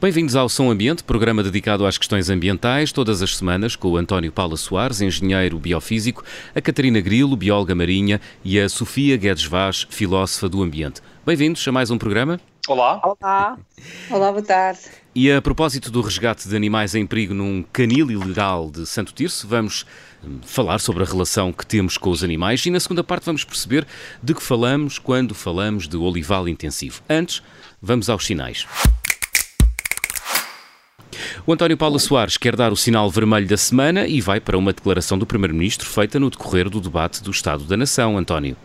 Bem-vindos ao Som Ambiente, programa dedicado às questões ambientais, todas as semanas, com o António Paula Soares, engenheiro biofísico, a Catarina Grilo, bióloga marinha, e a Sofia Guedes Vaz, filósofa do ambiente. Bem-vindos a mais um programa. Olá. Olá. Olá, boa tarde. E a propósito do resgate de animais em perigo num canil ilegal de Santo Tirso, vamos hum, falar sobre a relação que temos com os animais e na segunda parte vamos perceber de que falamos quando falamos de olival intensivo. Antes, vamos aos sinais. O António Paulo Soares quer dar o sinal vermelho da semana e vai para uma declaração do Primeiro-Ministro feita no decorrer do debate do Estado da Nação, António.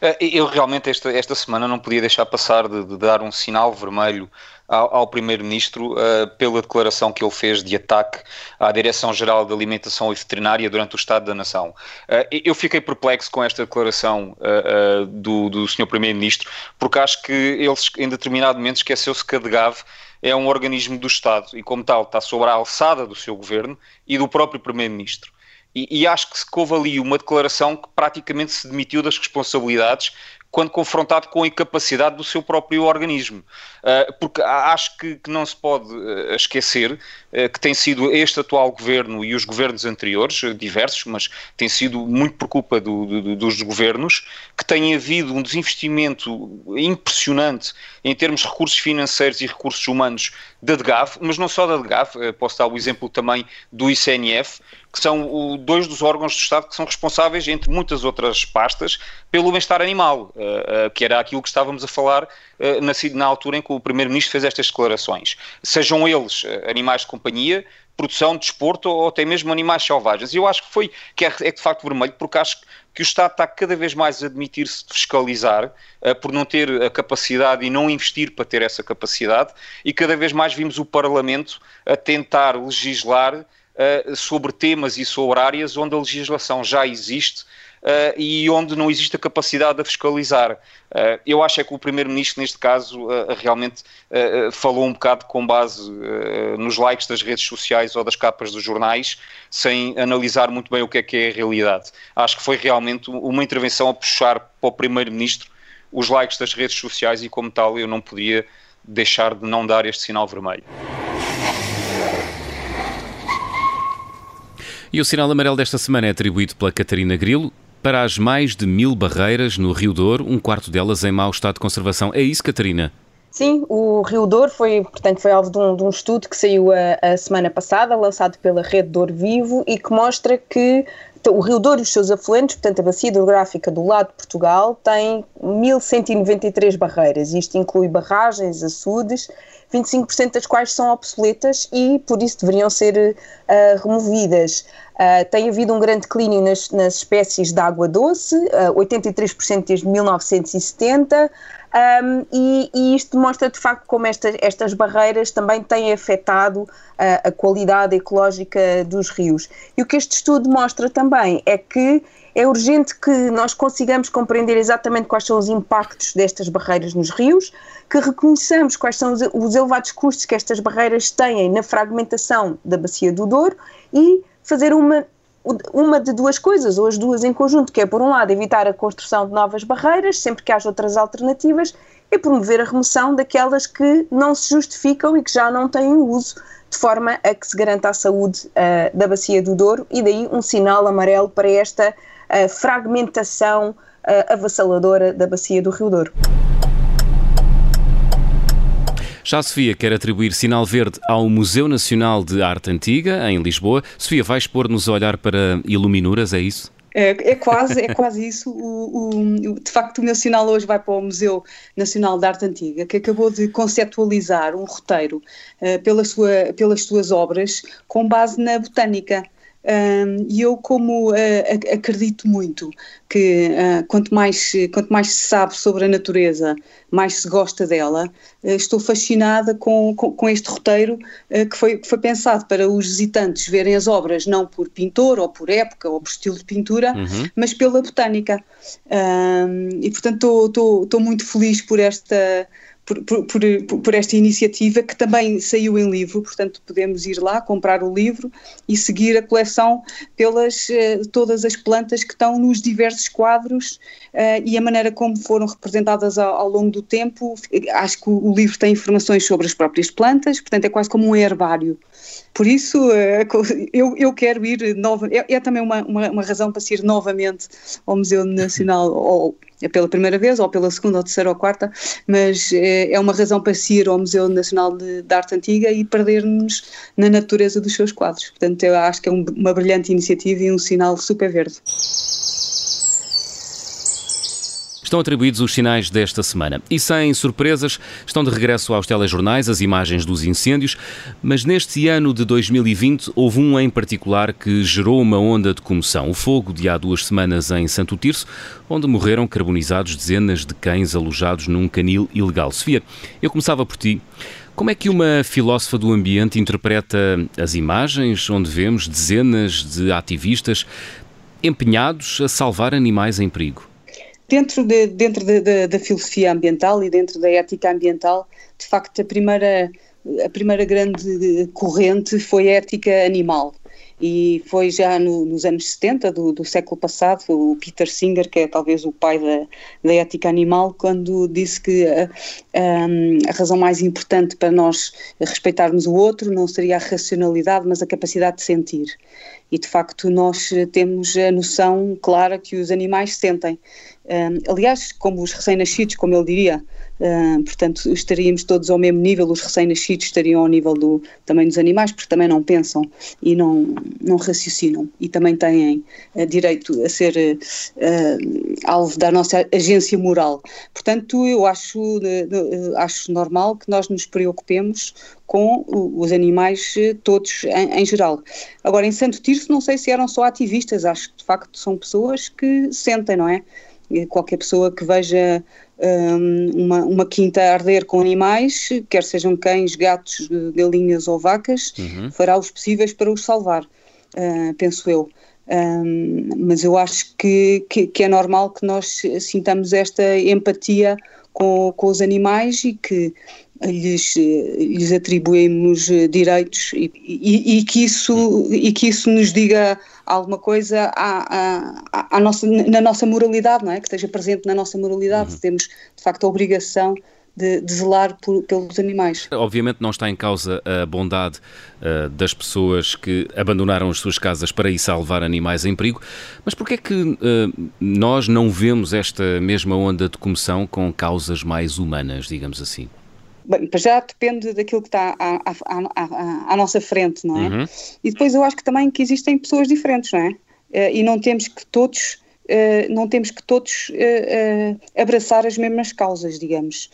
Eh, eu realmente esta, esta semana não podia deixar passar de, de dar um sinal vermelho ao, ao Primeiro-Ministro uh, pela declaração que ele fez de ataque à Direção-Geral de Alimentação e Veterinária durante o Estado da Nação. Uh, eu fiquei perplexo com esta declaração uh, do, do Sr. Primeiro-Ministro, porque acho que ele em determinado momento esqueceu-se que a DGAV é um organismo do Estado e, como tal, está sobre a alçada do seu governo e do próprio Primeiro-Ministro. E, e, acho que se houve ali uma declaração que praticamente se demitiu das responsabilidades quando confrontado com a incapacidade do seu próprio organismo. Uh, porque acho que, que, não se pode uh, esquecer uh, que tem sido este atual governo e os governos anteriores, diversos, mas tem sido muito por culpa do, do, dos governos, que tem havido um desinvestimento impressionante em termos de recursos financeiros e recursos humanos da DGAF, mas não só da DGAF, posso dar o exemplo também do ICNF, que são o, dois dos órgãos do Estado que são responsáveis, entre muitas outras pastas, pelo bem-estar animal, uh, uh, que era aquilo que estávamos a falar uh, na, na, altura em que o Primeiro-Ministro fez estas declarações. Sejam eles animais de companhia, produção, desporto ou até mesmo animais selvagens. E eu acho que foi, que é, é de facto vermelho, porque acho que o Estado está cada vez mais a admitir-se de fiscalizar por não ter a capacidade e não investir para ter essa capacidade, e cada vez mais vimos o Parlamento a tentar legislar uh, sobre temas e sobre áreas onde a legislação já existe Uh, e onde não existe a capacidade de fiscalizar. Uh, eu acho é que o Primeiro-Ministro, neste caso, realmente falou um bocado com base nos likes das redes sociais ou das capas dos jornais, sem analisar muito bem o que é que é a realidade. Acho que foi realmente uma intervenção a puxar para o Primeiro-Ministro os likes das redes sociais e, como tal, eu não podia deixar de não dar este sinal vermelho. E o sinal amarelo desta semana é atribuído pela Catarina Grilo para as mais de mil barreiras no Rio Douro, um quarto delas em mau estado de conservação. É isso, Catarina? Sim, o Rio Douro foi, portanto, foi alvo de um, de um estudo que saiu a, a, semana passada, lançado pela Rede Douro Vivo, e que mostra que o Rio Douro e os seus afluentes, portanto, a bacia hidrográfica do lado de Portugal, tem 1.193 barreiras. Isto inclui barragens, açudes 25% das quais são obsoletas e por isso deveriam ser uh, removidas. Uh, tem havido um grande declínio nas, nas espécies de água doce, uh, 83% desde 1970, um, e, e, isto demonstra de facto como esta, estas barreiras também têm afetado uh, a qualidade ecológica dos rios. E o que este estudo mostra também é que é urgente que nós consigamos compreender exatamente quais são os impactos destas barreiras nos rios, que reconheçamos quais são os, os elevados custos que estas barreiras têm na fragmentação da bacia do Douro e fazer uma uma de duas coisas, ou as duas em conjunto, que é, por um lado, evitar a construção de novas barreiras, sempre que haja outras alternativas, e promover a remoção daquelas que não se justificam e que já não têm uso, de forma a que se garanta a saúde uh, da bacia do Douro, e daí um sinal amarelo para esta uh, fragmentação uh, avassaladora da bacia do Rio Douro. Já a Sofia quer atribuir sinal verde ao Museu Nacional de Arte Antiga, em Lisboa. Sofia, vai expor-nos a olhar para iluminuras, é isso? É, é, quase, é quase isso. O, o, de facto, o meu sinal hoje vai para o Museu Nacional de Arte Antiga, que acabou de conceptualizar um roteiro uh, pela sua, pelas suas obras com base na botânica. E eu, como uh, acredito muito que uh, quanto, mais, quanto mais se sabe sobre a natureza, mais se gosta dela, uh, estou fascinada com, com, com este roteiro que, foi, que foi pensado para os visitantes verem as obras não por pintor ou por época ou por estilo de pintura, uhum. mas pela botânica. e portanto estou muito feliz por esta por, por, por, esta iniciativa que também saiu em livro, portanto podemos ir lá comprar o livro e seguir a coleção pelas uh, todas as plantas que estão nos diversos quadros uh, e a maneira como foram representadas ao, ao, longo do tempo. Acho que o, livro tem informações sobre as próprias plantas, portanto é quase como um herbário. Por isso, eh, eu, eu quero ir nova, é, é também uma, uma, uma, razão para ir novamente ao Museu Nacional, ou pela primeira vez, ou pela segunda, ou terceira, ou quarta, mas é, é uma razão para ir ao Museu Nacional de, Arte Antiga e perder-nos na natureza dos seus quadros. Portanto, eu acho que é um, uma brilhante iniciativa e um sinal super verde. Estão atribuídos os sinais desta semana. E sem surpresas, estão de regresso aos telejornais as imagens dos incêndios, mas neste ano de 2020 houve um em particular que gerou uma onda de comoção. O fogo de há duas semanas em Santo Tirso, onde morreram carbonizados dezenas de cães alojados num canil ilegal. Sofia, eu começava por ti. Como é que uma filósofa do ambiente interpreta as imagens onde vemos dezenas de ativistas empenhados a salvar animais em perigo? Dentro, de, dentro de, de, da filosofia ambiental e dentro da ética ambiental, de facto, a primeira, a primeira grande corrente foi a ética animal. E foi já no, nos anos 70 do, do, século passado, o Peter Singer, que é talvez o pai da, da ética animal, quando disse que a, a, a razão mais importante para nós respeitarmos o outro não seria a racionalidade, mas a capacidade de sentir. E de facto, nós temos a noção clara que os animais sentem aliás, como os recém-nascidos, como ele diria, uh, portanto, estaríamos todos ao mesmo nível, os recém-nascidos estariam ao nível do, também dos animais, porque também não pensam e não, não raciocinam e também têm uh, direito a ser uh, alvo da nossa agência moral. Portanto, eu acho, acho normal que nós nos preocupemos com os animais todos em, em, geral. Agora, em Santo Tirso, não sei se eram só ativistas, acho que de facto são pessoas que sentem, não é? qualquer pessoa que veja uma, uma quinta a arder com animais, quer sejam cães, gatos, galinhas ou vacas, uhum. fará os possíveis para os salvar, uh, penso eu. Um, mas eu acho que, que, que, é normal que nós sintamos esta empatia com, com os animais e que lhes, lhes atribuímos direitos e, e, e, que isso, e que isso nos diga alguma coisa à, à, à, nossa, na nossa moralidade, não é? Que esteja presente na nossa moralidade. Uhum. Temos, de facto, a obrigação de, de zelar por, pelos animais. Obviamente não está em causa a bondade uh, das pessoas que abandonaram as suas casas para ir salvar animais em perigo, mas porquê é que uh, nós não vemos esta mesma onda de comoção com causas mais humanas, digamos assim? Bem, já depende daquilo que está à, à, à, à nossa frente, não é? Uhum. E depois eu acho que também que existem pessoas diferentes, não é? Uh, e não temos que todos Uh, não temos que todos uh, uh, abraçar as mesmas causas, digamos.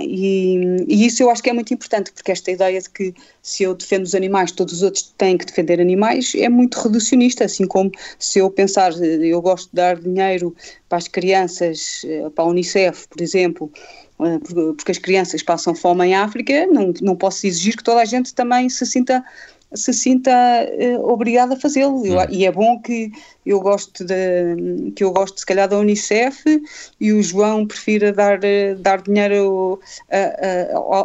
E, e, isso eu acho que é muito importante, porque esta ideia de que se eu defendo os animais, todos os outros têm que defender animais, é muito reducionista, assim como se eu pensar, eu gosto de dar dinheiro para as crianças, para a Unicef, por exemplo, eh, porque as crianças passam fome em África, não, não posso exigir que toda a gente também se sinta se sinta uh, obrigada a fazê-lo. Hum. E é bom que eu gosto de, que eu gosto se calhar da Unicef e o João prefira dar, uh, dar dinheiro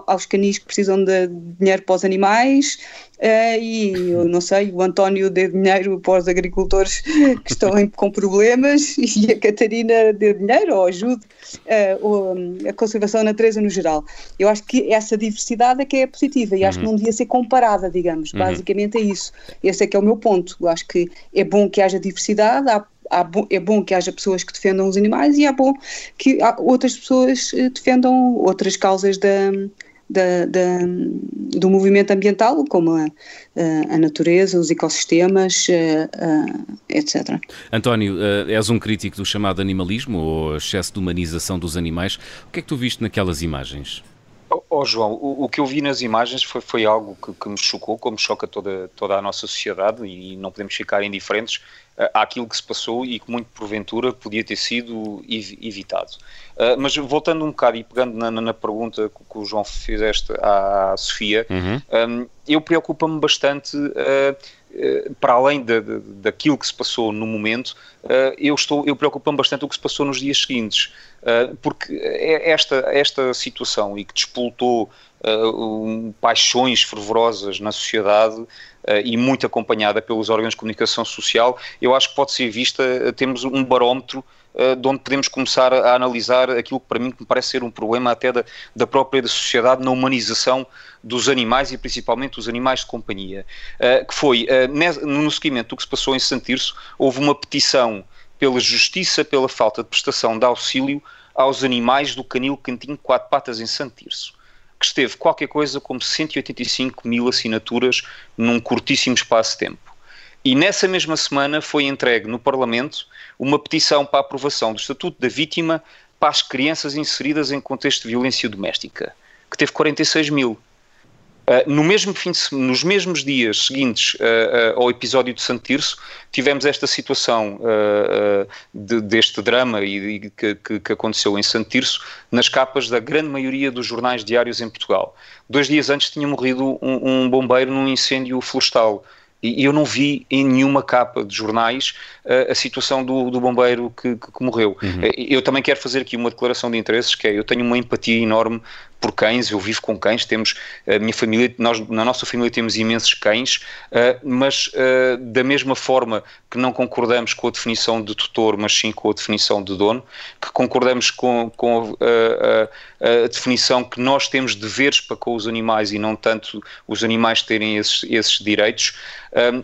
aos canis que precisam de dinheiro para os animais e eu não sei, o António dê dinheiro para os agricultores que estão com problemas e a Catarina dê dinheiro ou ajude uh, a conservação da natureza no geral. Eu acho que essa diversidade é que é positiva e acho que uhum. não devia ser comparada, digamos. Uhum. Basicamente é isso. Esse é que é o meu ponto. Eu acho que é bom que haja diversidade, há é bom que haja pessoas que defendam os animais e é bom que outras pessoas eh, defendam outras causas da, da, da, do movimento ambiental, como a, a natureza, os ecossistemas, etc. António, eh, és um crítico do chamado animalismo ou excesso de humanização dos animais. O que é que tu viste naquelas imagens? Oh, oh João, o, o, que eu vi nas imagens foi, foi algo que, que, me chocou, como choca toda, toda a nossa sociedade e não podemos ficar indiferentes uh, àquilo que se passou e que muito porventura podia ter sido evitado. Uh, mas voltando um bocado e pegando na, na pergunta que, que, o João fizeste à, Sofia, uhum. um, eu preocupa-me bastante uh, eh, para além de, de, daquilo que se passou no momento, uh, eu, estou, eu preocupo-me bastante o que se passou nos dias seguintes, uh, porque é esta, esta situação e que despoltou um, paixões fervorosas na sociedade e muito acompanhada pelos órgãos de comunicação social, eu acho que pode ser vista, temos um barómetro eh, de onde podemos começar a analisar aquilo que para mim me parece ser um problema até da, da própria sociedade na humanização dos animais e principalmente dos animais de companhia, uh, que foi, uh, no seguimento do que se passou em Santirso, houve uma petição pela justiça pela falta de prestação de auxílio aos animais do canil cantinho quatro patas em Santirso que esteve qualquer coisa como 185 mil assinaturas num curtíssimo espaço de tempo. E nessa mesma semana foi entregue no Parlamento uma petição para aprovação do Estatuto da Vítima para as crianças inseridas em contexto de violência doméstica, que teve 46 mil. Uh, no mesmo fim de, nos mesmos dias seguintes uh, uh, ao episódio de Santo Tirso, tivemos esta situação de, deste drama e, que, que, que, aconteceu em Santo Tirso nas capas da grande maioria dos jornais diários em Portugal. Dois dias antes tinha morrido um, um bombeiro num incêndio florestal e eu não vi em nenhuma capa de jornais uh, a situação do, do bombeiro que, que, que morreu. Uhum. Uh, eu também quero fazer aqui uma declaração de interesses, que é, eu tenho uma empatia enorme por cães, eu vivo com cães, temos a minha família, nós na nossa família temos imensos cães, uh, mas uh, da mesma forma que não concordamos com a definição de tutor, mas sim com a definição de dono, que concordamos com, com a, a, a, definição que nós temos deveres para com os animais e não tanto os animais terem esses, esses direitos,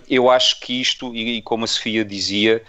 eu acho que isto, e como a Sofia dizia,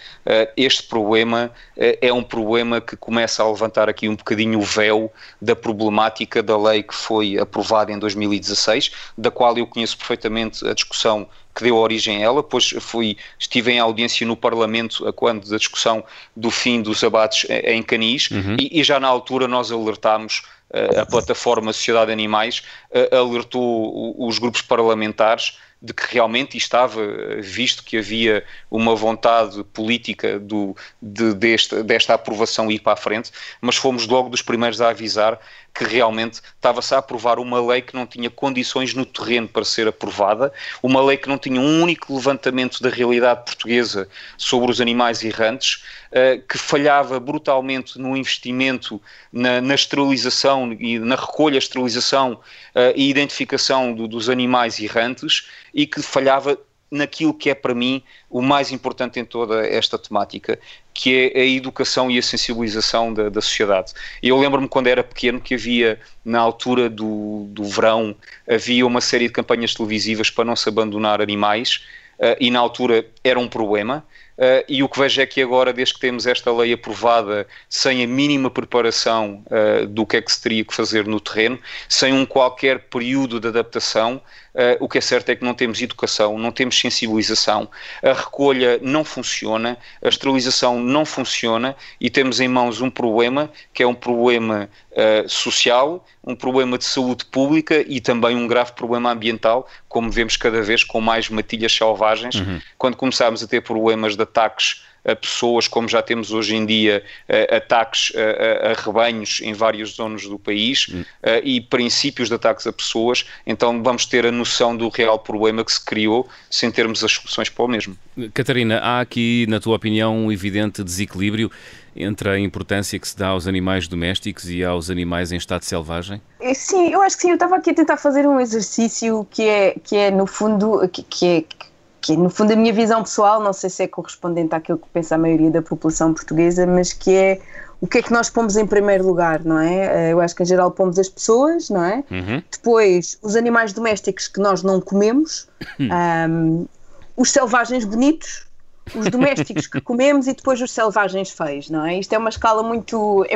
este problema é um problema que começa a levantar aqui um bocadinho o véu da problemática da lei que foi aprovada em 2016, da qual eu conheço perfeitamente a discussão que deu origem a ela, pois fui, estive em audiência no Parlamento a quando da discussão do fim dos abates em Canis uhum. e, e, já na altura nós alertámos uh, a plataforma Sociedade Animais, uh, alertou os grupos parlamentares de que realmente estava visto que havia uma vontade política do, de, desta, desta aprovação ir para a frente, mas fomos logo dos primeiros a avisar que realmente estava-se a aprovar uma lei que não tinha condições no terreno para ser aprovada, uma lei que não tinha um único levantamento da realidade portuguesa sobre os animais errantes, uh, que falhava brutalmente no investimento na, na esterilização e na recolha, esterilização uh, e identificação do, dos animais errantes e que falhava naquilo que é para mim o mais importante em toda esta temática, que é a educação e a sensibilização da, da sociedade. Eu lembro-me quando era pequeno que havia, na altura do, do verão, havia uma série de campanhas televisivas para não se abandonar animais, uh, e na altura era um problema. Uh, e o que vejo é que agora, desde que temos esta lei aprovada, sem a mínima preparação uh, do que é que se teria que fazer no terreno, sem um qualquer período de adaptação, Uh, o que é certo é que não temos educação, não temos sensibilização, a recolha não funciona, a esterilização não funciona e temos em mãos um problema que é um problema uh, social, um problema de saúde pública e também um grave problema ambiental, como vemos cada vez com mais matilhas selvagens. Uhum. Quando começarmos a ter problemas de ataques a pessoas, como já temos hoje em dia ataques a, a, rebanhos em várias zonas do país hum. e princípios de ataques a pessoas, então vamos ter a noção do real problema que se criou sem termos as soluções para o mesmo. Catarina, há aqui, na tua opinião, um evidente desequilíbrio entre a importância que se dá aos animais domésticos e aos animais em estado selvagem? É, sim, eu acho que sim. Eu estava aqui a tentar fazer um exercício que é, que é no fundo, que, que é que no fundo a minha visão pessoal, não sei se é correspondente àquilo que pensa a maioria da população portuguesa, mas que é o que é que nós pomos em primeiro lugar, não é? Eh, eu acho que em geral pomos as pessoas, não é? Uhum. Depois os animais domésticos que nós não comemos, um, os selvagens bonitos, os domésticos que comemos e depois os selvagens feios, não é? Isto é uma escala muito.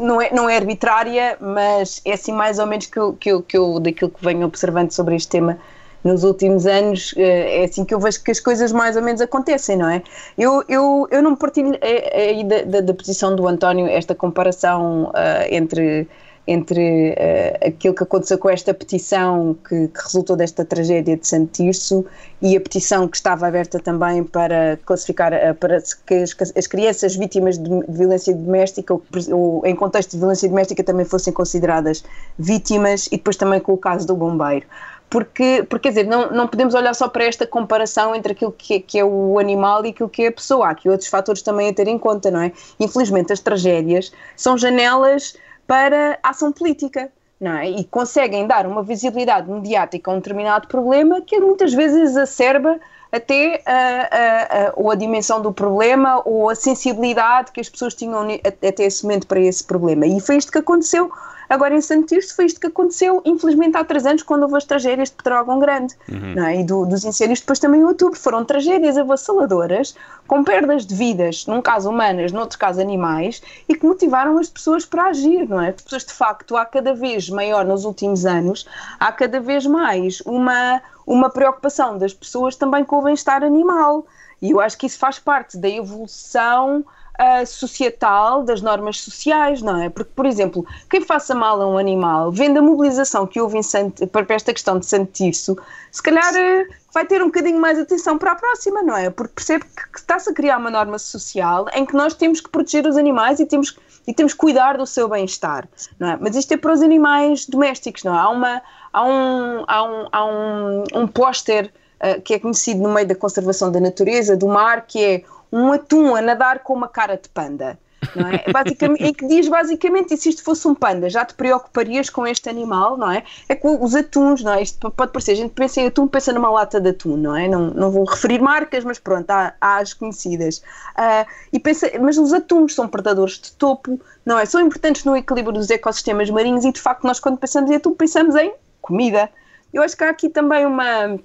não é, não é arbitrária, mas é assim mais ou menos que eu, que eu, que eu daquilo que venho observando sobre este tema nos últimos anos eh, é assim que eu vejo que as coisas mais ou menos acontecem, não é? Eu, eu, eu não partilho aí da, da, da, posição do António esta comparação uh, entre entre uh, aquilo que aconteceu com esta petição que, que, resultou desta tragédia de Santo Tirso e a petição que estava aberta também para classificar, uh, para que as, as, crianças vítimas de violência doméstica ou, ou, em contexto de violência doméstica também fossem consideradas vítimas e depois também com o caso do bombeiro porque, porque quer dizer, não, não podemos olhar só para esta comparação entre aquilo que que é o animal e aquilo que é a pessoa. Há aqui outros fatores também a ter em conta, não é? Infelizmente, as tragédias são janelas para ação política. Não é? E conseguem dar uma visibilidade mediática a um determinado problema que muitas vezes exacerba até a, a, a, ou a dimensão do problema ou a sensibilidade que as pessoas tinham até esse momento para esse problema. E foi isto que aconteceu Agora, em Santo Tirso foi isto que aconteceu, infelizmente, há três anos, quando houve as tragédias de Pedrógão Grande uhum. é? e do, dos incêndios depois também em outubro. Foram tragédias avassaladoras, com perdas de vidas, num caso humanas, noutro caso animais, e que motivaram as pessoas para agir, não é? As pessoas, de facto, há cada vez maior nos últimos anos, há cada vez mais uma, uma preocupação das pessoas também com o bem-estar animal. E eu acho que isso faz parte da evolução uh, societal, das normas sociais, não é? Porque, por exemplo, quem faça mal a um animal, vendo a mobilização que houve em para esta questão de Santo Tirso, se calhar uh, vai ter um bocadinho mais atenção para a próxima, não é? Porque percebe que, que está-se a criar uma norma social em que nós temos que proteger os animais e temos, e temos que cuidar do seu bem-estar, não é? Mas isto é para os animais domésticos, não é? Há, uma, há um, há um, há um, um póster uh, que é conhecido no meio da conservação da natureza, do mar, que é um atum a nadar com uma cara de panda. Não é? Basicamente, e que diz basicamente, e se isto fosse um panda, já te preocuparias com este animal, não é? É que os atuns, não é? Isto pode parecer, a gente pensa em atum, pensa numa lata de atum, não é? Não, não vou referir marcas, mas pronto, há, há as conhecidas. Uh, e pensa, mas os atuns são predadores de topo, não é? São importantes no equilíbrio dos ecossistemas marinhos e de facto nós quando pensamos em atum pensamos em comida. Eu acho que há aqui também uma,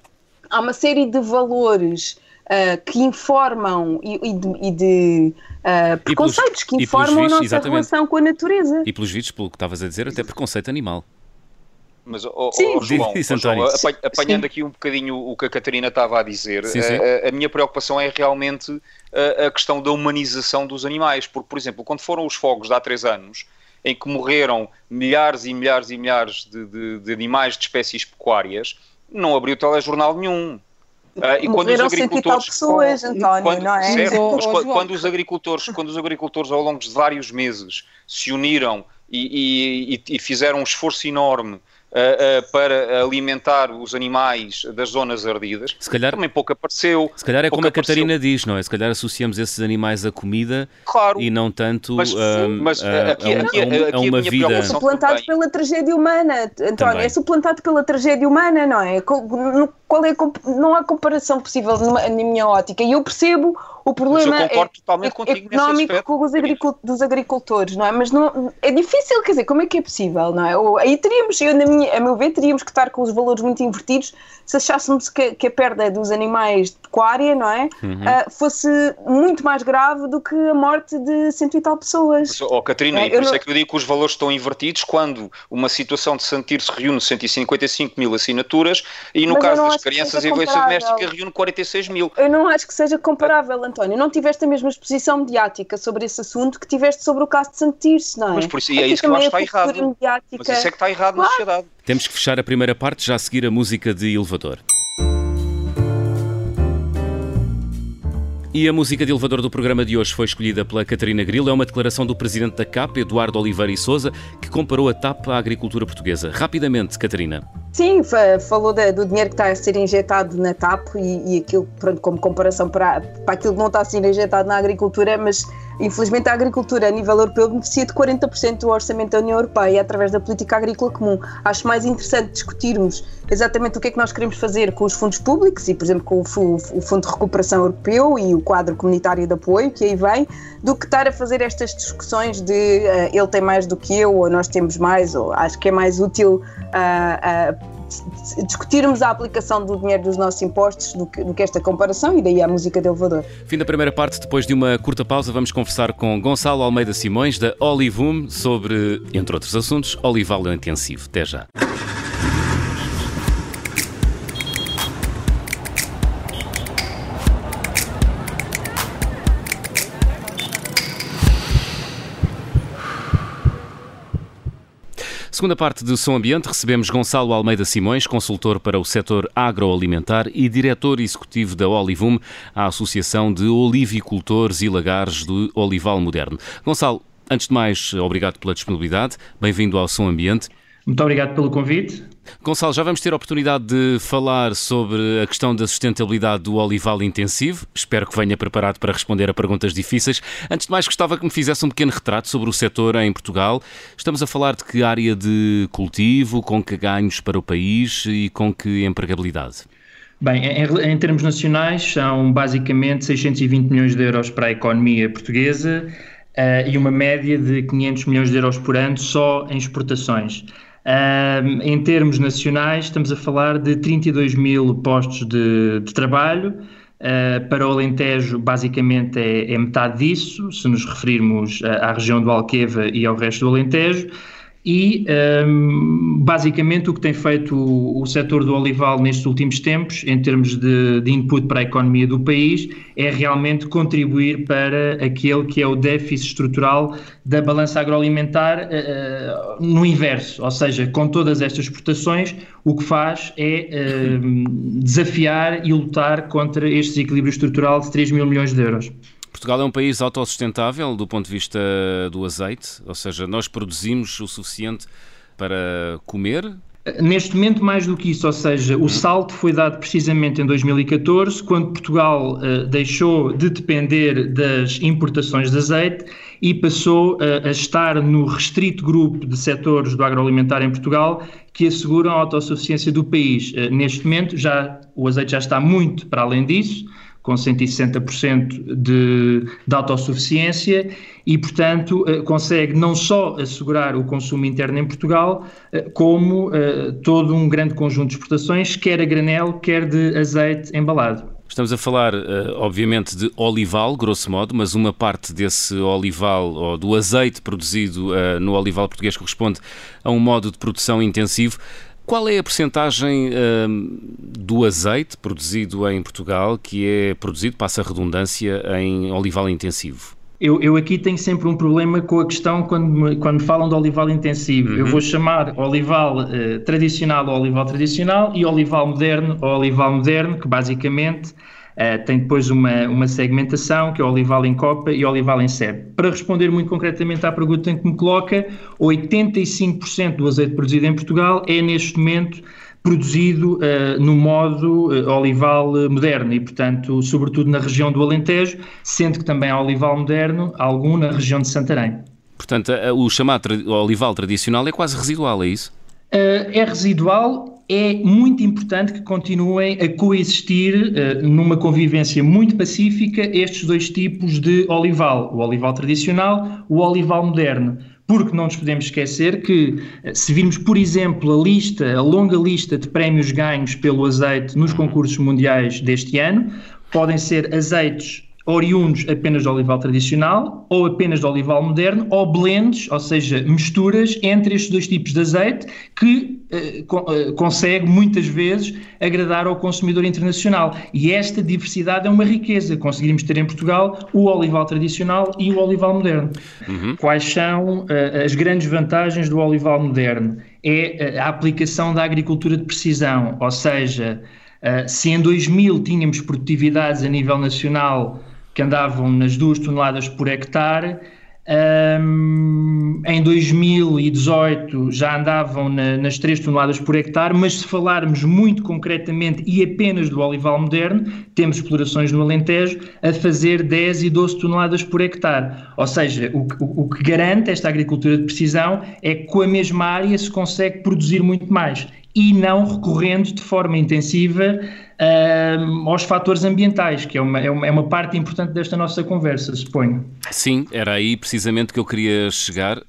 há uma série de valores uh, que informam e, e de, e de uh, preconceitos que informam a nossa exatamente. relação com a natureza. E pelos vistos, pelo que estavas a dizer, até preconceito animal. Mas, oh, sim. Oh, João, oh, João apanhando sim. aqui um bocadinho o que a Catarina estava a dizer, sim, sim. A, a, minha preocupação é realmente a, a, questão da humanização dos animais. Porque, por exemplo, quando foram os fogos de há três anos, em que morreram milhares e milhares e milhares de, de, de animais de espécies pecuárias, não abriu telejornal nenhum. Uh, e quando os agricultores pessoas, António, quando, não é? Certo, quando, quando, os agricultores, quando os agricultores ao longo de vários meses se uniram e, e, e fizeram um esforço enorme Uh, uh, para alimentar os animais das zonas ardidas, se calhar, também pouco apareceu. Se calhar é como a apareceu. Catarina diz, não é? Se calhar associamos esses animais à comida claro, e não tanto mas, uh, mas, aqui, a, aqui, a, a, uma vida. É suplantado pela tragédia humana, António, também. é suplantado pela tragédia humana, não é? Qual é não há comparação possível na minha ótica e eu percebo o problema é, económico com os dos agricultores, não é? Mas não, é difícil, quer dizer, como é que é possível, não é? Ou, aí teríamos, eu, na minha, a meu ver, teríamos que estar com os valores muito invertidos se achássemos que, que a perda dos animais de pecuária, não é? Uhum. Uh, fosse muito mais grave do que a morte de cento e tal pessoas. Oh, Catarina, é, por isso não... é que eu digo que os valores estão invertidos quando uma situação de sentir se reúne 155 mil assinaturas e no Mas caso das crianças em violência doméstica reúne 46 mil. Eu não acho que seja comparável, António. Não tiveste a mesma exposição mediática sobre esse assunto que tiveste sobre o caso de Santirce, não é? Mas por isso, é isso que eu acho que está errado. Mediática... Mas isso é que está errado claro. na sociedade. Temos que fechar a primeira parte, já a seguir a música de elevador. E a música de elevador do programa de hoje foi escolhida pela Catarina Grilo. É uma declaração do presidente da CAP, Eduardo Oliveira e Souza, que comparou a TAP à agricultura portuguesa. Rapidamente, Catarina. Sim, falou do dinheiro que está a ser injetado na TAP e, e aquilo, pronto, como comparação para, para aquilo que não está a ser injetado na agricultura, mas infelizmente a agricultura a nível europeu beneficia de 40% do orçamento da União Europeia através da política agrícola comum. Acho mais interessante discutirmos exatamente o que é que nós queremos fazer com os fundos públicos e, por exemplo, com o, o Fundo de Recuperação Europeu e o quadro comunitário de apoio que aí vem, do que estar a fazer estas discussões de uh, ele tem mais do que eu ou nós temos mais, ou acho que é mais útil uh, uh, discutirmos a aplicação do dinheiro dos nossos impostos do que, do que, esta comparação e daí a música de elevador. Fim da primeira parte, depois de uma curta pausa, vamos conversar com Gonçalo Almeida Simões, da Olivum, sobre, entre outros assuntos, olival intensivo. Até já. Segunda parte do Som Ambiente, recebemos Gonçalo Almeida Simões, consultor para o setor agroalimentar e diretor executivo da Olivum, a Associação de Olivicultores e Lagares do Olival Moderno. Gonçalo, antes de mais, obrigado pela disponibilidade, bem-vindo ao Som Ambiente. Muito obrigado pelo convite. Gonçalo, já vamos ter a oportunidade de falar sobre a questão da sustentabilidade do olival intensivo. Espero que venha preparado para responder a perguntas difíceis. Antes de mais, gostava que me fizesse um pequeno retrato sobre o setor em Portugal. Estamos a falar de que área de cultivo, com que ganhos para o país e com que empregabilidade? Bem, em, em termos nacionais, são basicamente 620 milhões de euros para a economia portuguesa uh, e uma média de 500 milhões de euros por ano só em exportações. Um, em termos nacionais, estamos a falar de 32 mil postos de, de trabalho. Uh, para o Alentejo, basicamente, é, é, metade disso, se nos referirmos à, à região do Alqueva e ao resto do Alentejo e um, basicamente o que tem feito o, o setor do olival nestes últimos tempos, em termos de, de, input para a economia do país, é realmente contribuir para aquele que é o déficit estrutural da balança agroalimentar uh, no inverso, ou seja, com todas estas exportações, o que faz é uh, desafiar e lutar contra este desequilíbrio estrutural de 3 mil milhões de euros. Portugal é um país autossustentável do ponto de vista do azeite, ou seja, nós produzimos o suficiente para comer, Neste momento, mais do que isso, ou seja, o salto foi dado precisamente em 2014, quando Portugal uh, deixou de depender das importações de azeite e passou uh, a estar no restrito grupo de setores do agroalimentar em Portugal que asseguram a autossuficiência do país. Uh, neste momento, já, o azeite já está muito para além disso com 160% de, de autossuficiência e, portanto, eh, consegue não só assegurar o consumo interno em Portugal, eh, como eh, todo um grande conjunto de exportações, quer a granel, quer de azeite embalado. Estamos a falar, obviamente, de olival, grosso modo, mas uma parte desse olival, ou do azeite produzido no olival português, corresponde a um modo de produção intensivo. Qual é a percentagem hum, do azeite produzido em Portugal que é produzido, passa a redundância, em olival intensivo? Eu, eu, aqui tenho sempre um problema com a questão quando me, quando falam de olival intensivo. Uhum. Eu vou chamar olival uh, tradicional ao olival tradicional e olival moderno ao olival moderno, que basicamente Uh, tem depois uma, uma segmentação, que é o olival em copa e olival em sebe. Para responder muito concretamente à pergunta que me coloca, 85% do azeite produzido em Portugal é neste momento produzido uh, no modo uh, olival moderno e, portanto, sobretudo na região do Alentejo, sendo que também há olival moderno, algum na região de Santarém. Portanto, o chamado tra olival tradicional é quase residual, é isso? é residual é muito importante que continuem a coexistir uh, numa convivência muito pacífica estes dois tipos de olival, o olival tradicional, o olival moderno. Porque não nos podemos esquecer que, eh, se virmos, por exemplo, a lista, a longa lista de prémios ganhos pelo azeite nos concursos mundiais deste ano, podem ser azeites oriundos apenas do olival tradicional ou apenas do olival moderno, ou blends, ou seja, misturas entre estes dois tipos de azeite que eh, eh, consegue muitas vezes agradar ao consumidor internacional. E esta diversidade é uma riqueza. Conseguimos ter em Portugal o olival tradicional e o olival moderno. Uhum. Quais são uh, as grandes vantagens do olival moderno? É a aplicação da agricultura de precisão, ou seja, se em 2000 tínhamos produtividades a nível nacional que andavam nas 2 toneladas por hectare. Um, em 2018 já andavam na, nas 3 toneladas por hectare, mas se falarmos muito concretamente e apenas do olival moderno, temos explorações no Alentejo a fazer 10 e 12 toneladas por hectare. Ou seja, o, o, o que garante esta agricultura de precisão é que com a mesma área se consegue produzir muito mais e não recorrendo de forma intensiva aos fatores ambientais, que é uma, é uma, é, uma, parte importante desta nossa conversa, suponho. Sim, era aí precisamente que eu queria chegar.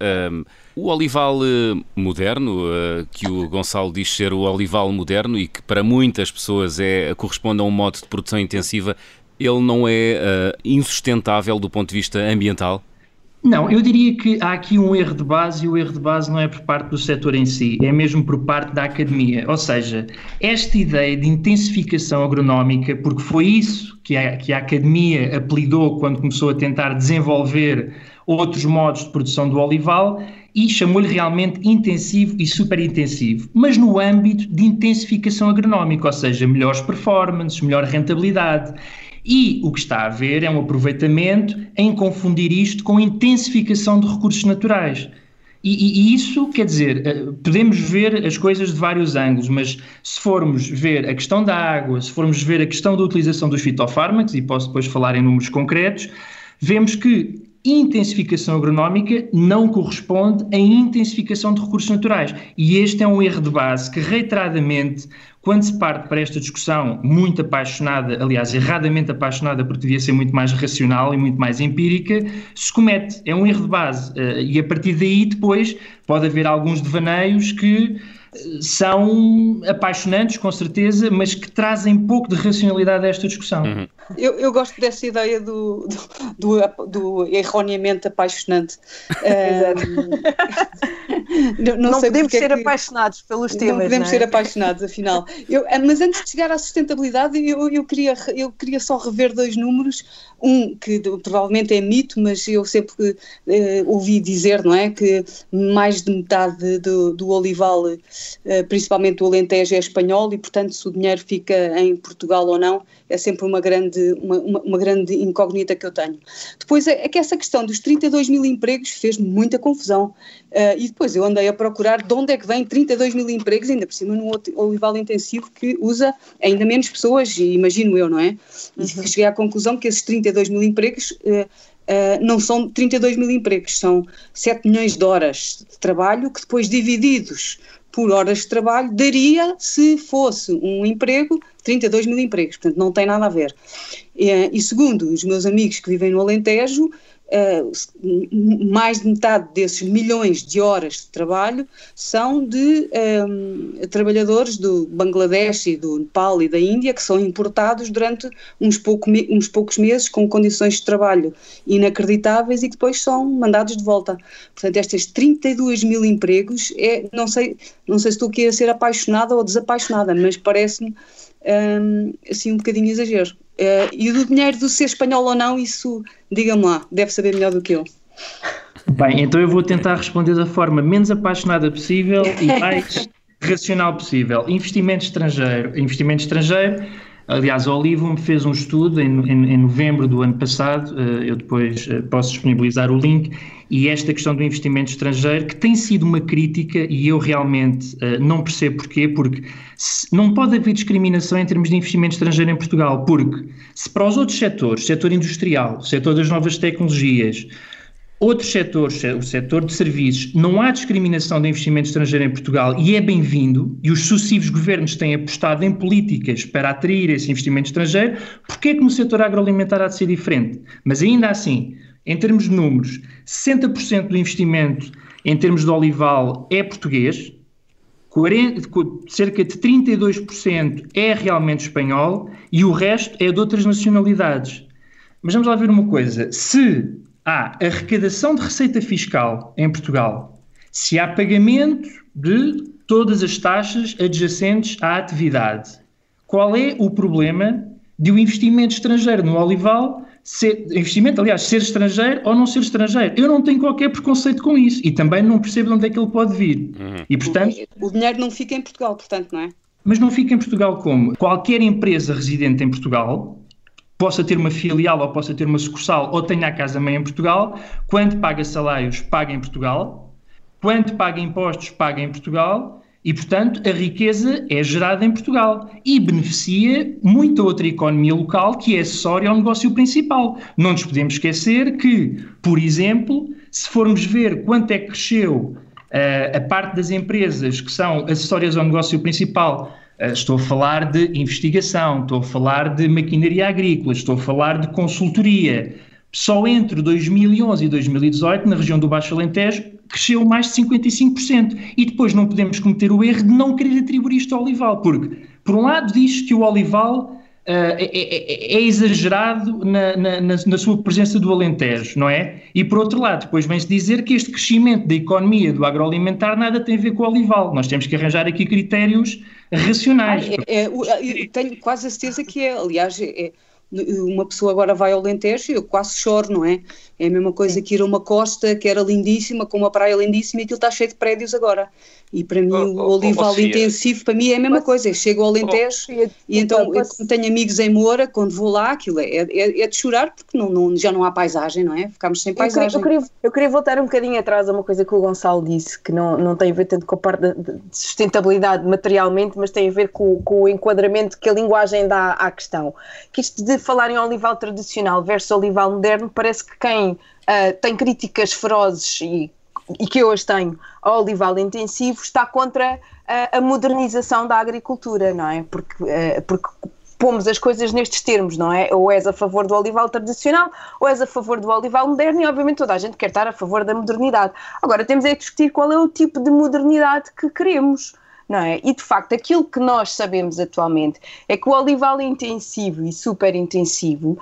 O olival uh, moderno, uh, que o Gonçalo diz ser o olival moderno e que para muitas pessoas é, corresponde a um modo de produção intensiva, ele não é uh, insustentável do ponto de vista ambiental? Não, eu diria que há aqui um erro de base e o erro de base não é por parte do setor em si, é mesmo por parte da academia. Ou seja, esta ideia de intensificação agronómica, porque foi isso que a, que a academia apelidou quando começou a tentar desenvolver outros modos de produção do olival, e chamou-lhe realmente intensivo e super intensivo, mas no âmbito de intensificação agronómica, ou seja, melhores performances, melhor rentabilidade. E o que está a haver é um aproveitamento em confundir isto com intensificação de recursos naturais. E, e, isso, quer dizer, eh, podemos ver as coisas de vários ângulos, mas se formos ver a questão da água, se formos ver a questão da utilização dos fitofármacos, e posso depois falar em números concretos, vemos que intensificação agronómica não corresponde à intensificação de recursos naturais. E este é um erro de base que, reiteradamente, quando se parte para esta discussão muito apaixonada, aliás, erradamente apaixonada, porque devia ser muito mais racional e muito mais empírica, se comete. É um erro de base. Eh, e a partir daí, depois, pode haver alguns devaneios que são apaixonantes, com certeza, mas que trazem pouco de racionalidade a esta discussão. Uhum. Eu, eu, gosto dessa ideia do, do, do, do erroneamente apaixonante. não, não, não podemos ser que, apaixonados pelos temas. Não podemos não é? ser apaixonados, afinal. Eu, eh, mas antes de chegar à sustentabilidade, eu, eu, queria, eu queria só rever dois números. Um que provavelmente é mito, mas eu sempre eh, ouvi dizer, não é? Que mais de metade do, do olival, eh, principalmente o Alentejo, é espanhol e, portanto, se o dinheiro fica em Portugal ou não, é sempre uma grande, uma, uma, uma grande incógnita que eu tenho. Depois é, é, que essa questão dos 32 mil empregos fez-me muita confusão. Uh, e depois eu andei a procurar de onde é que vem 32 mil empregos, ainda por cima num olival intensivo que usa ainda menos pessoas, e imagino eu, não é? E uhum. cheguei à conclusão que esses 32 mil empregos uh, uh, não são 32 mil empregos, são 7 milhões de horas de trabalho que depois divididos por horas de trabalho daria, se fosse um emprego, 32 mil empregos. Portanto, não tem nada a ver. E, e segundo os meus amigos que vivem no Alentejo, mais de metade desses milhões de horas de trabalho são de um, ehm, trabalhadores do Bangladesh e do Nepal e da Índia que são importados durante uns, pouco, uns poucos meses com condições de trabalho inacreditáveis e que depois são mandados de volta. Portanto, estas 32 mil empregos, é, não, sei, não sei se estou aqui a ser apaixonada ou desapaixonada, mas parece-me um, assim um bocadinho exagero. Uh, e do dinheiro do ser espanhol ou não, isso, diga-me lá, deve saber melhor do que eu. Bem, então eu vou tentar responder da forma menos apaixonada possível e mais racional possível. Investimento estrangeiro. Investimento estrangeiro Aliás, o Olivo me fez um estudo em, em, em novembro do ano passado, eh, eu depois eh, posso disponibilizar o link, e esta questão do investimento estrangeiro, que tem sido uma crítica, e eu realmente eh, não percebo porquê, porque não pode haver discriminação em termos de investimento estrangeiro em Portugal, porque se para os outros setores, setor industrial, setor das novas tecnologias, Outros setores, o setor de serviços, não há discriminação de investimento estrangeiro em Portugal e é bem-vindo, e os sucessivos governos têm apostado em políticas para atrair esse investimento estrangeiro, porque é que no setor agroalimentar há de ser diferente? Mas ainda assim, em termos de números, 60% do investimento em termos de olival é português, 40, cerca de 32% é realmente espanhol e o resto é de outras nacionalidades. Mas vamos lá ver uma coisa: se há arrecadação de receita fiscal em Portugal, se há pagamento de todas as taxas adjacentes à atividade, qual é o problema de o um investimento estrangeiro no olival ser, investimento, aliás, ser estrangeiro ou não ser estrangeiro. Eu não tenho qualquer preconceito com isso e também não percebo de onde é que ele pode vir. Uhum. E, portanto, o dinheiro não fica em Portugal, portanto, não é? Mas não fica em Portugal como? Qualquer empresa residente em Portugal possa ter uma filial ou possa ter uma sucursal ou tenha a casa-mãe em Portugal, quando paga salários, paga em Portugal, quando paga impostos, paga em Portugal e, portanto, a riqueza é gerada em Portugal e beneficia muita outra economia local que é acessória ao negócio principal. Não nos podemos esquecer que, por exemplo, se formos ver quanto é que cresceu uh, a parte das empresas que são acessórias ao negócio principal estou a falar de investigação, estou a falar de maquinaria agrícola, estou a falar de consultoria. Só entre 2011 e 2018, na região do Baixo Alentejo, cresceu mais de 55%. E depois não podemos cometer o erro de não querer atribuir isto ao olival, porque, por um lado, diz que o olival Uh, é, é, é, exagerado na, na, na, sua presença do Alentejo, não é? E por outro lado, depois vem-se dizer que este crescimento da economia do agroalimentar nada tem a ver com o olival. Nós temos que arranjar aqui critérios racionais. Ah, é, é, tenho quase a certeza que é, aliás, é, uma pessoa agora vai ao Alentejo e eu quase choro, não é? É a mesma coisa que ir a uma costa que era lindíssima, com uma praia lindíssima e aquilo está cheio de prédios agora. E para mim oh, o oh, olival oh, intensivo, para mim é a mesma coisa. Eu chego ao Alentejo oh, e então eu tenho amigos em Moura, quando vou lá, aquilo é, é, é de chorar porque não, não, já não há paisagem, não é? Ficamos sem paisagem. Eu queria, eu, queria, eu queria, voltar um bocadinho atrás a uma coisa que o Gonçalo disse, que não, não tem a ver tanto com a parte de sustentabilidade materialmente, mas tem a ver com, com o enquadramento que a linguagem dá à questão. Que isto de falar em olival tradicional versus olival moderno, parece que quem uh, tem críticas ferozes e e que hoje tenho ao olival intensivo, está contra a, a modernização da agricultura, não é? Porque, uh, porque pomos as coisas nestes termos, não é? Ou és a favor do olival tradicional, ou és a favor do olival moderno, e obviamente toda a gente quer estar a favor da modernidade. Agora temos é discutir qual é o tipo de modernidade que queremos. Não é? E de facto, aquilo que nós sabemos atualmente é que o olival intensivo e super intensivo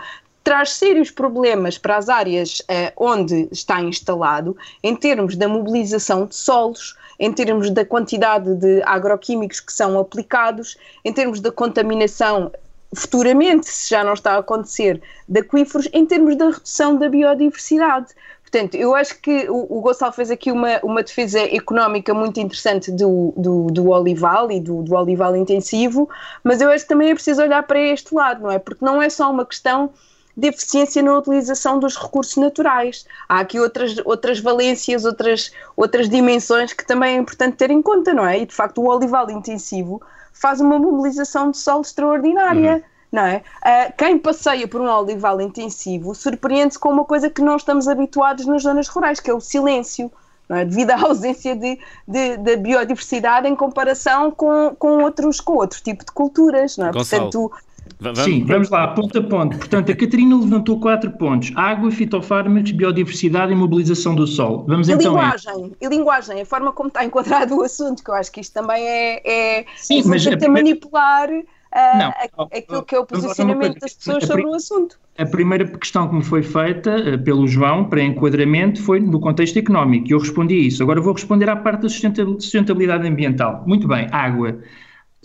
traz sérios problemas para as áreas uh, onde está instalado, em termos da mobilização de solos, em termos da quantidade de agroquímicos que são aplicados, em termos da contaminação futuramente, se já não está a acontecer, de aquíferos, em termos da redução da biodiversidade. Portanto, eu acho que o, o Gonçalo fez aqui uma, uma defesa económica muito interessante do, do, do olival e do, do olival intensivo, mas eu acho que também é preciso olhar para este lado, não é? Porque não é só uma questão de eficiência na utilização dos recursos naturais. Há aqui outras, outras valências, outras, outras dimensões que também é importante ter em conta, não é? E de facto o olival intensivo faz uma mobilização de solo extraordinária. Uhum. Não é? Uh, quem passeia por um olival intensivo surpreende-se com uma coisa que não estamos habituados nas zonas rurais, que é o silêncio. É? devido à ausência de, de, de, biodiversidade em comparação com, com, outros, com outro tipo de culturas. Não é? Portanto, Vamos, Sim, vamos lá, ponto a ponto. Portanto, a Catarina levantou quatro pontos: água, fitofármacos, biodiversidade e mobilização do sol. Vamos e então. Linguagem, e linguagem, a forma como está enquadrado o assunto, que eu acho que isto também é, é, Sim, é mas a primeira... manipular uh, não, aquilo que é o posicionamento das pessoas sobre o assunto. A primeira questão que me foi feita uh, pelo João para enquadramento foi no contexto económico, e eu respondi a isso. Agora vou responder à parte da sustentabilidade ambiental. Muito bem, água.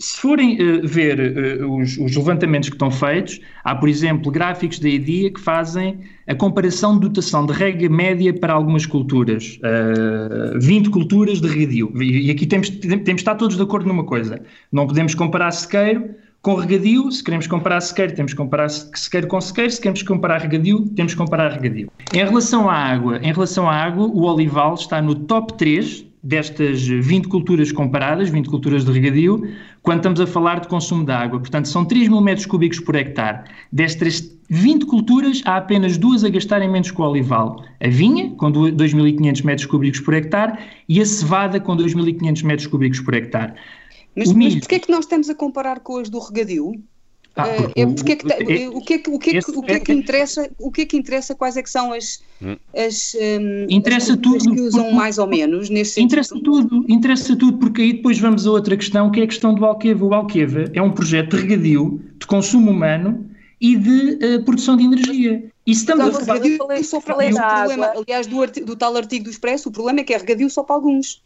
Se forem uh, ver uh, os, os, levantamentos que estão feitos, há, por exemplo, gráficos da EDIA que fazem a comparação de dotação de rega média para algumas culturas. Uh, eh, 20 culturas de regadio. E, aqui temos, temos de estar todos de acordo numa coisa. Não podemos comparar sequeiro com regadio. Se queremos comparar sequeiro, temos que comparar sequeiro com sequeiro. Se queremos comparar regadio, temos que comparar regadio. Em relação à água, em relação à água, o olival está no top 3 destas 20 culturas comparadas, 20 culturas de regadio, quando estamos a falar de consumo de água. Portanto, são 3 mil metros cúbicos por hectare. Destas 20 culturas, há apenas duas a gastarem menos que o olival. A vinha, com 2.500 metros cúbicos por hectare, e a cevada, com 2.500 metros cúbicos por hectare. Mas, milho... mas porquê é que nós estamos a comparar com as do regadio? Ah, eh, é porque é que, é, o que é que, o que, é que, o que, é que interessa, o que é que interessa, quais é que são as, hum. as, um, interessa as tudo, que usam mais ou menos nesse Interessa sentido. tudo, interessa tudo, porque aí depois vamos a outra questão, que é a questão do Alqueva. O Alqueva é um projeto de regadio, de consumo humano e de uh, produção de energia. E estamos então, a falar... Regadio só para o problema, aliás, do, do tal artigo do Expresso, o problema é que é regadio só para alguns.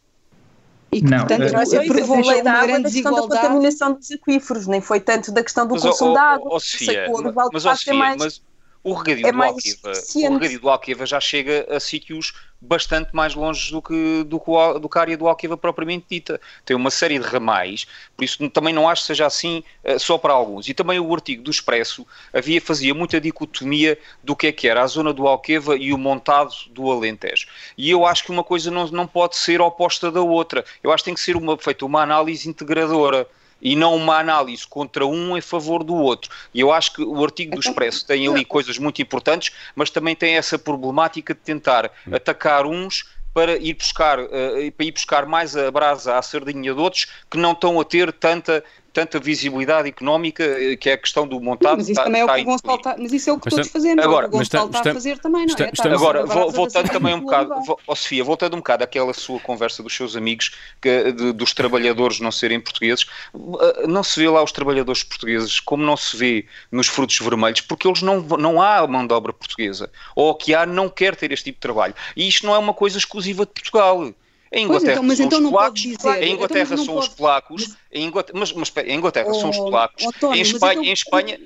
E que, não, portanto, é, não provou uma da água, da questão da contaminação dos aquíferos, nem foi tanto da questão do mas, consumo de água. Oh, Sofia, mas, oh, Sofia, mais, mas o regadio, é do Alquiva, o regadio do Alquiva já chega a sítios bastante mais longe do que, do, do que a área do Alquiva propriamente dita. Tem uma série de ramais, por isso também não acho que seja assim uh, só para alguns. E também o artigo do Expresso havia, fazia muita dicotomia do que é que era a zona do Alqueva e o montado do Alentejo. E eu acho que uma coisa não, não pode ser oposta da outra. Eu acho que tem que ser uma, feita uma análise integradora e não uma análise contra um em favor do outro. E eu acho que o artigo do Expresso tem ali coisas muito importantes, mas também tem essa problemática de tentar atacar uns para ir buscar, uh, para ir buscar mais a brasa à sardinha de outros que não estão a ter tanta tanta visibilidade económica, eh, que é a questão do montado. Mas isso também é o que o Gonçalo está, mas isso é o que todos fazemos, agora, o Gonçalo está, está a fazer também, não é? Está, agora, voltando também um bocado, oh, Sofia, voltando um bocado àquela sua conversa dos seus amigos, que, de, dos trabalhadores não serem portugueses, eh, não se vê lá os trabalhadores portugueses como não se vê nos frutos vermelhos, porque eles não, não há mão de obra portuguesa, ou que há não quer ter este tipo de trabalho. E isto não é uma coisa exclusiva de Portugal. Em Inglaterra então, mas são então os polacos, dizer, em Inglaterra então, são os polacos, mas, em Inglaterra, mas, mas, em Inglaterra oh, são os polacos, oh, Tony, em Espanha, então, em Espanha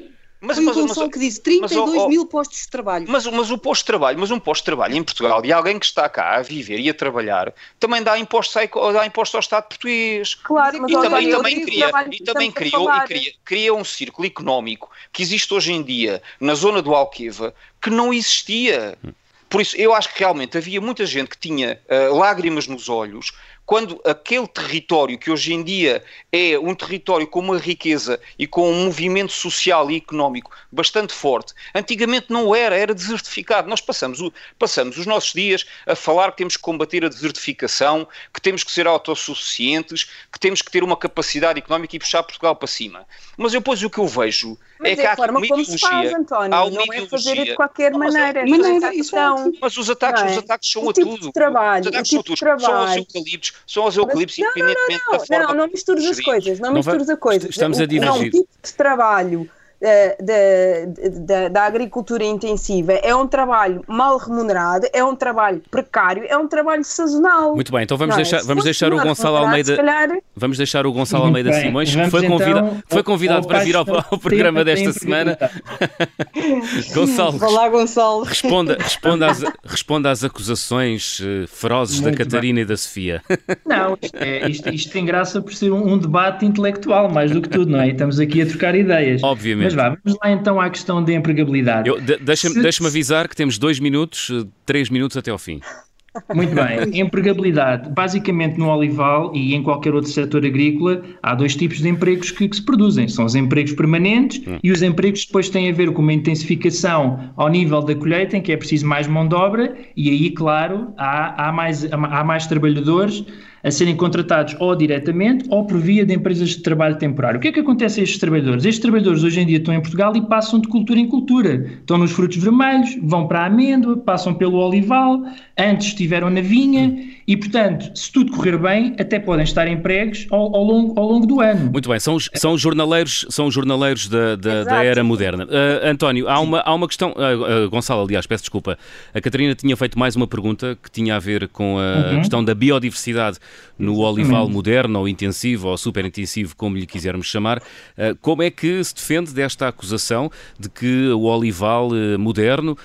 Mas, Foi mas, o Gonçalo mas, que disse 32 mas, oh, mil postos de trabalho. Mas, mas o posto de trabalho, mas um posto de trabalho em Portugal de alguém que está cá a viver e a trabalhar também dá imposto, dá imposto ao Estado português. Claro, mas e também, e também, cria, e também criou, e cria, cria um círculo económico que existe hoje em dia na zona do Alqueva que não existia. Por isso, eu acho que realmente havia muita gente que tinha uh, lágrimas nos olhos quando aquele território que hoje em dia é um território com uma riqueza e com um movimento social e económico bastante forte, antigamente não era, era desertificado. Nós passamos, o, passamos os nossos dias a falar que temos que combater a desertificação, que temos que ser autossuficientes, que temos que ter uma capacidade económica e puxar Portugal para cima. Mas depois o que eu vejo mas é, é a forma uma como se faz, António. Há não é fazer de qualquer maneira. Mas, maneira isso mas os ataques, é? os ataques são o a tipo tudo. De trabalho, os ataques são tudo. Trabalho. São os eucaliptos, são os eucaliptos mas, independentemente não, não, não, da forma. Não, não misturas as coisas, não, não misturas as coisas. Estamos a divergir. Não, tipo de trabalho da, da, da, agricultura intensiva é um trabalho mal remunerado, é um trabalho precário, é um trabalho sazonal. Muito bem, então vamos é? deixar, vamos deixar o Gonçalo Almeida. Calhar... Vamos deixar o Gonçalo Almeida bem, Simões, que foi, convida, então, foi convidado para vir ao, ao programa desta semana. Gonçalo, Olá, Gonçalo. Responda, responda, às, responda às acusações uh, ferozes Muito da Catarina bem. e da Sofia. Não, isto, é, isto, isto, tem graça por ser um, um, debate intelectual, mais do que tudo, não é? E estamos aqui a trocar ideias. Obviamente. Mas vá, vamos lá então à questão da empregabilidade. De, Deixa-me Se... deixa avisar que temos dois minutos, eh, três minutos até ao fim. Muito bem. Empregabilidade. Basicamente, no olival e em qualquer outro setor agrícola, há dois tipos de empregos que, que se produzem. São os empregos permanentes hum. e os empregos que depois têm a ver com uma intensificação ao nível da colheita, em que é preciso mais mão de obra, e aí, claro, há, há, mais, há mais trabalhadores a serem contratados ou diretamente ou por via de empresas de trabalho temporário. O que é que acontece a estes trabalhadores? Estes trabalhadores hoje em dia estão em Portugal e passam de cultura em cultura. Estão nos frutos vermelhos, vão para a amêndoa, passam pelo olival, antes estiveram na vinha e, portanto, se tudo correr bem, até podem estar empregos ao, ao, longo, ao longo do ano. Muito bem, são, são jornaleiros, são jornaleiros da, da, da era moderna. Uh, António, há uma, há uma questão, uh, uh, Gonçalo, aliás, peço desculpa, a Catarina tinha feito mais uma pergunta que tinha a ver com a uhum. questão da biodiversidade no olival moderno, ou intensivo, ou super intensivo, como lhe quisermos chamar. Como é que se defende desta acusação de que o olival moderno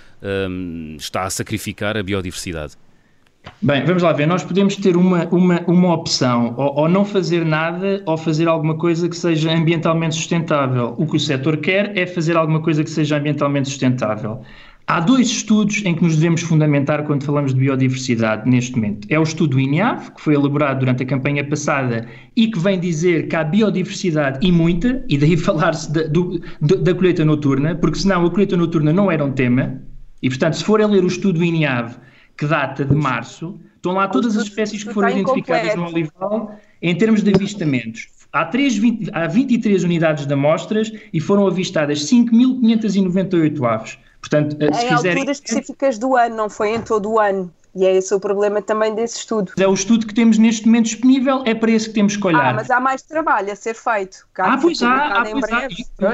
está a sacrificar a biodiversidade? Bem, vamos lá ver. Nós podemos ter uma, uma, uma opção, ou, ou, não fazer nada, ou fazer alguma coisa que seja ambientalmente sustentável. O que o setor quer é fazer alguma coisa que seja ambientalmente sustentável. Há dois estudos em que nos devemos fundamentar quando falamos de biodiversidade neste momento. É o estudo INEAV, que foi elaborado durante a campanha passada e que vem dizer que há biodiversidade e muita, e daí falar-se da, da colheita noturna, porque senão a colheita noturna não era um tema, e portanto, se for a ler o estudo INEAV, que data de março, estão lá todas as espécies que foram identificadas no olival em termos de avistamentos. Há, 3, 20, há 23 unidades de amostras e foram avistadas 5.598 aves. Portanto, em se quiserem... alturas específicas do ano, não foi em todo o ano. E é esse o problema também desse estudo. É o estudo que temos neste momento disponível, é para esse que temos que olhar. Ah, mas há mais trabalho a ser feito. ah, pois há, ah, pois há.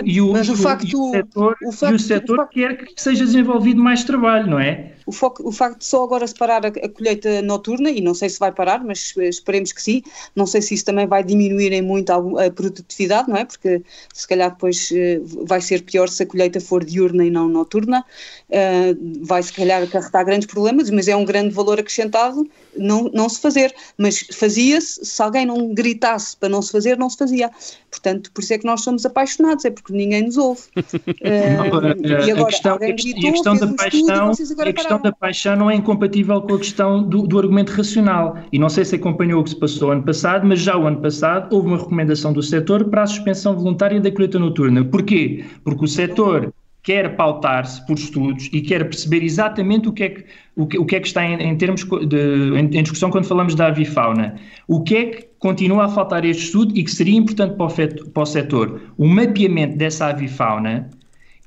E, e, o, mas o, facto, e o setor, o facto, e o setor facto, quer que seja desenvolvido mais trabalho, não é? O, foco, o facto de só agora separar a, a, colheita noturna, e não sei se vai parar, mas esperemos que sim, não sei se isso também vai diminuir em muito a, produtividade, não é? Porque se calhar depois uh, vai ser pior se a colheita for diurna e não noturna, uh, vai se calhar acarretar grandes problemas, mas é um grande valor acrescentado não, não se fazer, mas fazia-se, se alguém não gritasse para não se fazer, não se fazia. Portanto, por isso é que nós somos apaixonados, é porque ninguém nos ouve. uh, e agora, a questão, gritou, a questão da paixão, a questão da paixão não é incompatível com a questão do, do, argumento racional. E não sei se acompanhou o que se passou ano passado, mas já o ano passado houve uma recomendação do setor para a suspensão voluntária da colheita noturna. Porquê? Porque o setor quer pautar-se por estudos e quer perceber exatamente o que é que, o que, o que, é que está em, em termos de, em, em, discussão quando falamos da avifauna. O que é que continua a faltar este estudo e que seria importante para o, feto, para o setor? O mapeamento dessa avifauna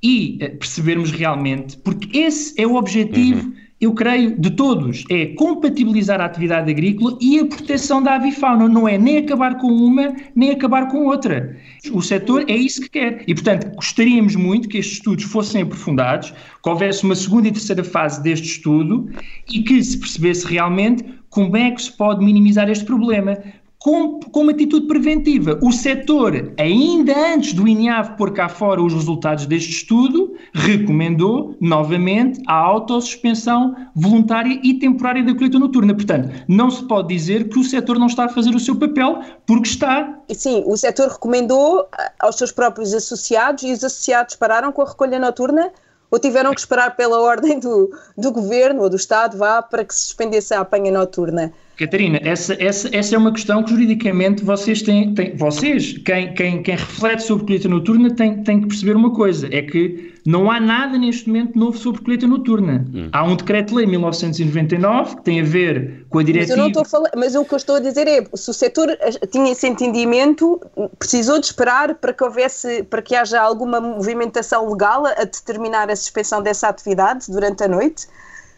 e eh, percebermos realmente, porque esse é o objetivo. Uhum eu creio, de todos, é compatibilizar a atividade agrícola e a proteção da avifauna. Não é nem acabar com uma, nem acabar com outra. O setor é isso que quer. E, portanto, gostaríamos muito que estes estudos fossem aprofundados, que houvesse uma segunda e terceira fase deste estudo e que se percebesse realmente como é que se pode minimizar este problema com, com uma atitude preventiva. O setor, ainda antes do INEAV pôr cá fora os resultados deste estudo, recomendou novamente a autossuspensão voluntária e temporária da colheita noturna. Portanto, não se pode dizer que o setor não está a fazer o seu papel, porque está. Sim, o setor recomendou aos seus próprios associados e os associados pararam com a recolha noturna ou tiveram que esperar pela ordem do, do governo ou do Estado, vá, para que se suspendesse a apanha noturna. Catarina, essa, essa, essa é uma questão que juridicamente vocês têm, têm vocês, quem, quem, quem reflete sobre colheita noturna tem, tem que perceber uma coisa, é que não há nada neste momento novo sobre colheita noturna. Hum. Há um decreto-lei 1999 que tem a ver com a diretiva... Mas, eu não estou a falar, mas o que eu estou a dizer é, se o setor tinha esse entendimento, precisou de esperar para que houvesse, para que haja alguma movimentação legal a determinar a suspensão dessa atividade durante a noite?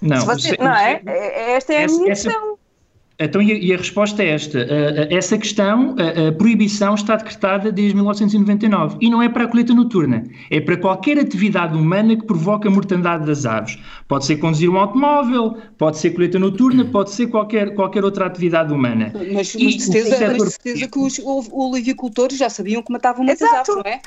Não, você, não é? Esta é a minha essa, questão. Então, e a, resposta é esta. essa questão, a, a, proibição está decretada desde 1999 e não é para a colheita noturna, é para qualquer atividade humana que provoca a mortandade das aves. Pode ser conduzir um automóvel, pode ser colheita noturna, pode ser qualquer, qualquer outra atividade humana. Mas, mas de certeza, setor... mas certeza que os olivicultores já sabiam que matavam muitas aves, não é?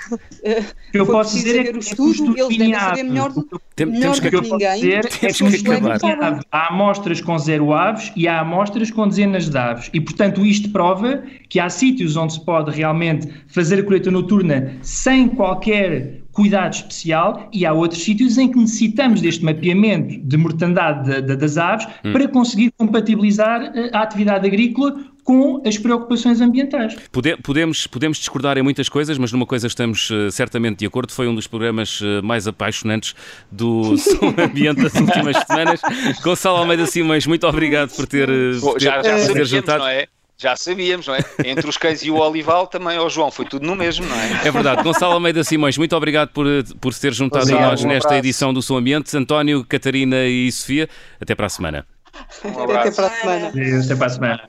O que eu posso dizer é que o estudo, eles devem saber melhor do, Tem, melhor do que, que ninguém. Dizer, é que, que há amostras com zero aves e há amostras com com dezenas de aves. E, portanto, isto prova que há sítios onde se pode realmente fazer a colheita noturna sem qualquer cuidado especial e há outros sítios em que necessitamos deste mapeamento de mortandade de, de, das aves hum. para conseguir compatibilizar eh, a atividade agrícola com as preocupações ambientais. podemos, podemos discordar em muitas coisas, mas numa coisa estamos uh, certamente de acordo. Foi um dos programas uh, mais apaixonantes do Som Ambiente das últimas semanas. Gonçalo Almeida Simões, muito obrigado por ter, uh, por ter, já, já por ter juntado. Não é? Já sabíamos, não é? Entre os cães e o Olival também, ó oh, João, foi tudo no mesmo, não é? É verdade. Gonçalo Almeida Simões, muito obrigado por, por se ter juntado a nós um nesta edição do Som Ambiente. António, Catarina e Sofia, até para a semana. Um até para a semana. Até para a semana.